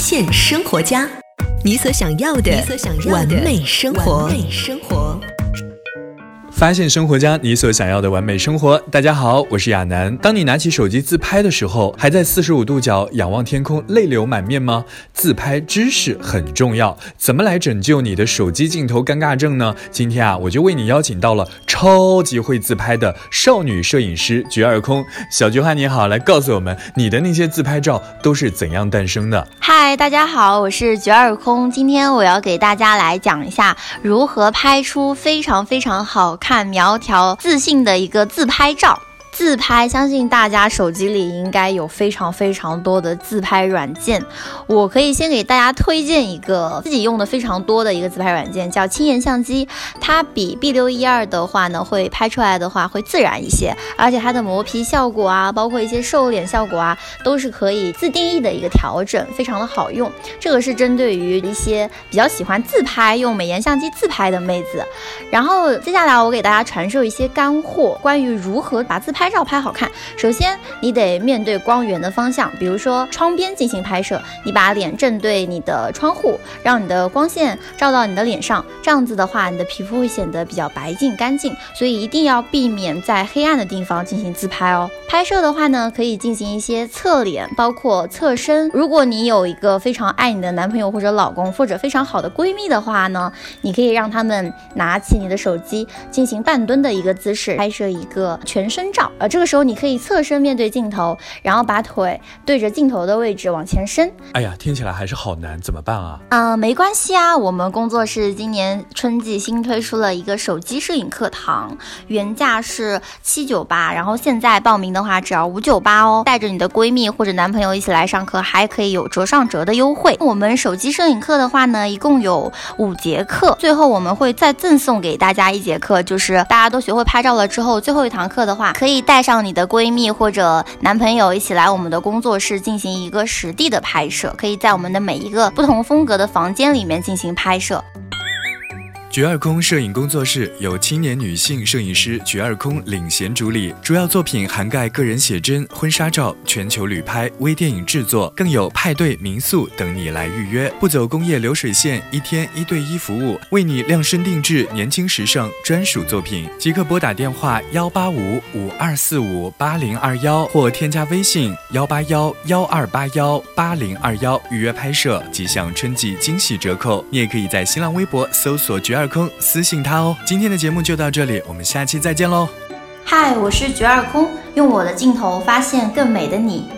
现生活家，你所想要的完美生活。发现生活家你所想要的完美生活。大家好，我是亚楠。当你拿起手机自拍的时候，还在四十五度角仰望天空，泪流满面吗？自拍知识很重要，怎么来拯救你的手机镜头尴尬症呢？今天啊，我就为你邀请到了超级会自拍的少女摄影师绝二空。小菊花你好，来告诉我们你的那些自拍照都是怎样诞生的？嗨，大家好，我是绝二空。今天我要给大家来讲一下如何拍出非常非常好看。看苗条、自信的一个自拍照。自拍，相信大家手机里应该有非常非常多的自拍软件。我可以先给大家推荐一个自己用的非常多的一个自拍软件，叫轻颜相机。它比 B 六一二的话呢，会拍出来的话会自然一些，而且它的磨皮效果啊，包括一些瘦脸效果啊，都是可以自定义的一个调整，非常的好用。这个是针对于一些比较喜欢自拍、用美颜相机自拍的妹子。然后接下来我给大家传授一些干货，关于如何把自拍。拍照拍好看，首先你得面对光源的方向，比如说窗边进行拍摄，你把脸正对你的窗户，让你的光线照到你的脸上，这样子的话，你的皮肤会显得比较白净干净。所以一定要避免在黑暗的地方进行自拍哦。拍摄的话呢，可以进行一些侧脸，包括侧身。如果你有一个非常爱你的男朋友或者老公，或者非常好的闺蜜的话呢，你可以让他们拿起你的手机，进行半蹲的一个姿势，拍摄一个全身照。呃，这个时候你可以侧身面对镜头，然后把腿对着镜头的位置往前伸。哎呀，听起来还是好难，怎么办啊？啊，没关系啊，我们工作室今年春季新推出了一个手机摄影课堂，原价是七九八，然后现在报名的话只要五九八哦。带着你的闺蜜或者男朋友一起来上课，还可以有折上折的优惠。我们手机摄影课的话呢，一共有五节课，最后我们会再赠送给大家一节课，就是大家都学会拍照了之后，最后一堂课的话可以。带上你的闺蜜或者男朋友一起来我们的工作室进行一个实地的拍摄，可以在我们的每一个不同风格的房间里面进行拍摄。绝二空摄影工作室由青年女性摄影师绝二空领衔主理，主要作品涵盖个人写真、婚纱照、全球旅拍、微电影制作，更有派对、民宿等你来预约，不走工业流水线，一天一对一服务，为你量身定制年轻时尚专属作品。即刻拨打电话幺八五五二四五八零二幺，或添加微信幺八幺幺二八幺八零二幺预约拍摄，即享春季惊喜折扣。你也可以在新浪微博搜索绝。二空私信他哦。今天的节目就到这里，我们下期再见喽。嗨，我是菊二空，用我的镜头发现更美的你。